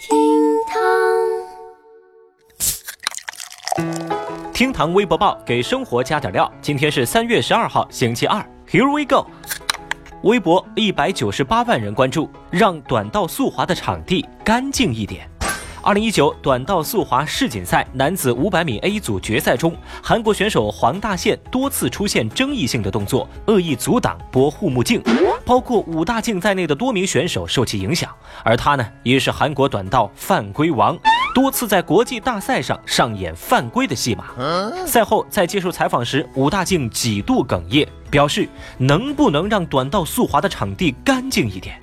厅堂厅堂微博报给生活加点料。今天是三月十二号，星期二。Here we go。微博一百九十八万人关注，让短道速滑的场地干净一点。二零一九短道速滑世锦赛男子五百米 A 组决赛中，韩国选手黄大宪多次出现争议性的动作，恶意阻挡拨护目镜，包括武大靖在内的多名选手受其影响。而他呢，也是韩国短道犯规王，多次在国际大赛上上演犯规的戏码。赛后在接受采访时，武大靖几度哽咽，表示能不能让短道速滑的场地干净一点。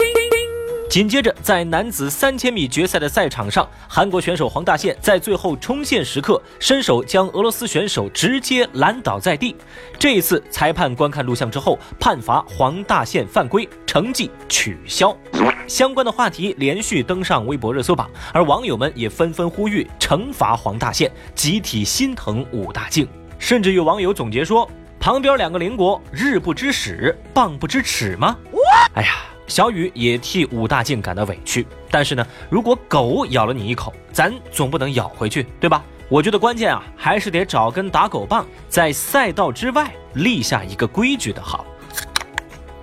紧接着，在男子三千米决赛的赛场上，韩国选手黄大宪在最后冲线时刻伸手将俄罗斯选手直接拦倒在地。这一次，裁判观看录像之后判罚黄大宪犯规，成绩取消。相关的话题连续登上微博热搜榜，而网友们也纷纷呼吁惩罚黄大宪，集体心疼武大靖。甚至有网友总结说：“旁边两个邻国，日不知耻，棒不知耻吗？”哎呀！小雨也替武大靖感到委屈，但是呢，如果狗咬了你一口，咱总不能咬回去，对吧？我觉得关键啊，还是得找根打狗棒，在赛道之外立下一个规矩的好。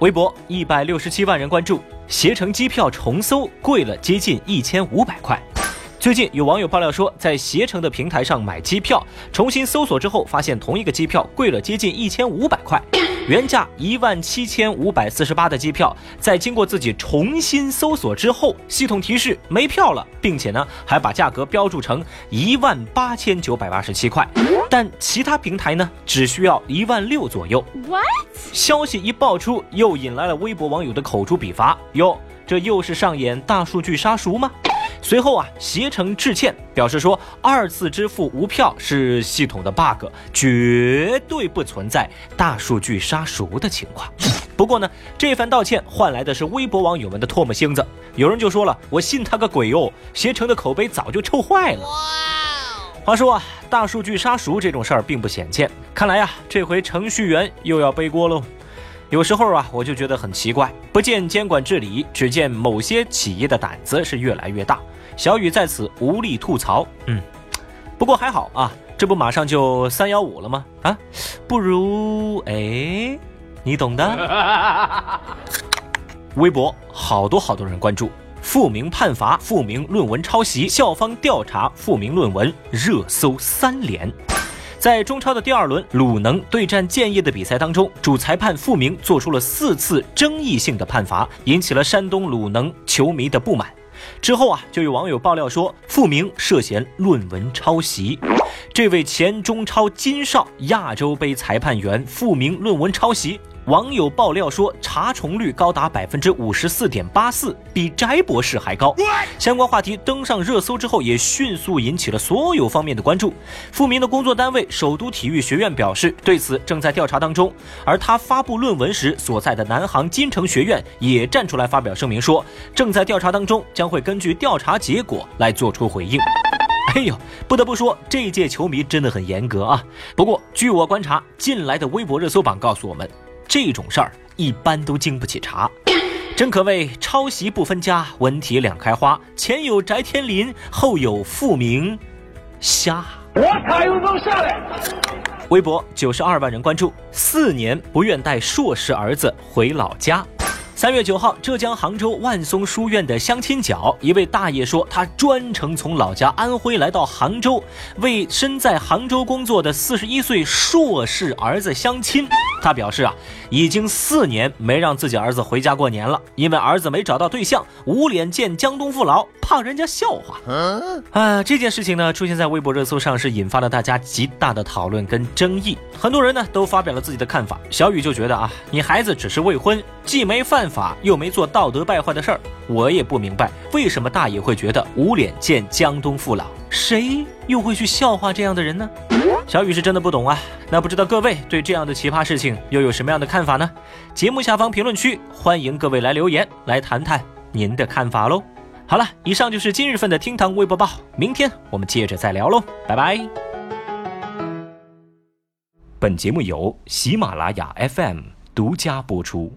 微博一百六十七万人关注，携程机票重搜贵了接近一千五百块。最近有网友爆料说，在携程的平台上买机票，重新搜索之后，发现同一个机票贵了接近一千五百块。原价一万七千五百四十八的机票，在经过自己重新搜索之后，系统提示没票了，并且呢还把价格标注成一万八千九百八十七块，但其他平台呢只需要一万六左右。What？消息一爆出，又引来了微博网友的口诛笔伐。哟，这又是上演大数据杀熟吗？随后啊，携程致歉，表示说二次支付无票是系统的 bug，绝对不存在大数据杀熟的情况。不过呢，这番道歉换来的是微博网友们的唾沫星子，有人就说了：“我信他个鬼哟！携程的口碑早就臭坏了。”话说啊，大数据杀熟这种事儿并不鲜见，看来呀，这回程序员又要背锅喽。有时候啊，我就觉得很奇怪，不见监管治理，只见某些企业的胆子是越来越大。小雨在此无力吐槽，嗯，不过还好啊，这不马上就三幺五了吗？啊，不如哎，你懂的。微博好多好多人关注，复明判罚复明论文抄袭，校方调查复明论文，热搜三连。在中超的第二轮鲁能对战建业的比赛当中，主裁判傅明做出了四次争议性的判罚，引起了山东鲁能球迷的不满。之后啊，就有网友爆料说，傅明涉嫌论文抄袭。这位前中超金哨亚洲杯裁判员傅明论文抄袭。网友爆料说，查重率高达百分之五十四点八四，比翟博士还高。相关话题登上热搜之后，也迅速引起了所有方面的关注。傅明的工作单位首都体育学院表示，对此正在调查当中。而他发布论文时所在的南航金城学院也站出来发表声明说，正在调查当中，将会根据调查结果来做出回应。哎呦，不得不说，这届球迷真的很严格啊。不过，据我观察，近来的微博热搜榜告诉我们。这种事儿一般都经不起查，真可谓抄袭不分家，文体两开花。前有翟天临，后有傅明，瞎。我卡又能下来。微博九十二万人关注，四年不愿带硕士儿子回老家。三月九号，浙江杭州万松书院的相亲角，一位大爷说，他专程从老家安徽来到杭州，为身在杭州工作的四十一岁硕士儿子相亲。他表示啊，已经四年没让自己儿子回家过年了，因为儿子没找到对象，无脸见江东父老，怕人家笑话。啊，这件事情呢，出现在微博热搜上，是引发了大家极大的讨论跟争议。很多人呢，都发表了自己的看法。小雨就觉得啊，你孩子只是未婚，既没犯法，又没做道德败坏的事儿。我也不明白，为什么大爷会觉得无脸见江东父老？谁又会去笑话这样的人呢？小雨是真的不懂啊。那不知道各位对这样的奇葩事情又有什么样的看法呢？节目下方评论区欢迎各位来留言，来谈谈您的看法喽。好了，以上就是今日份的厅堂微博报，明天我们接着再聊喽，拜拜。本节目由喜马拉雅 FM 独家播出。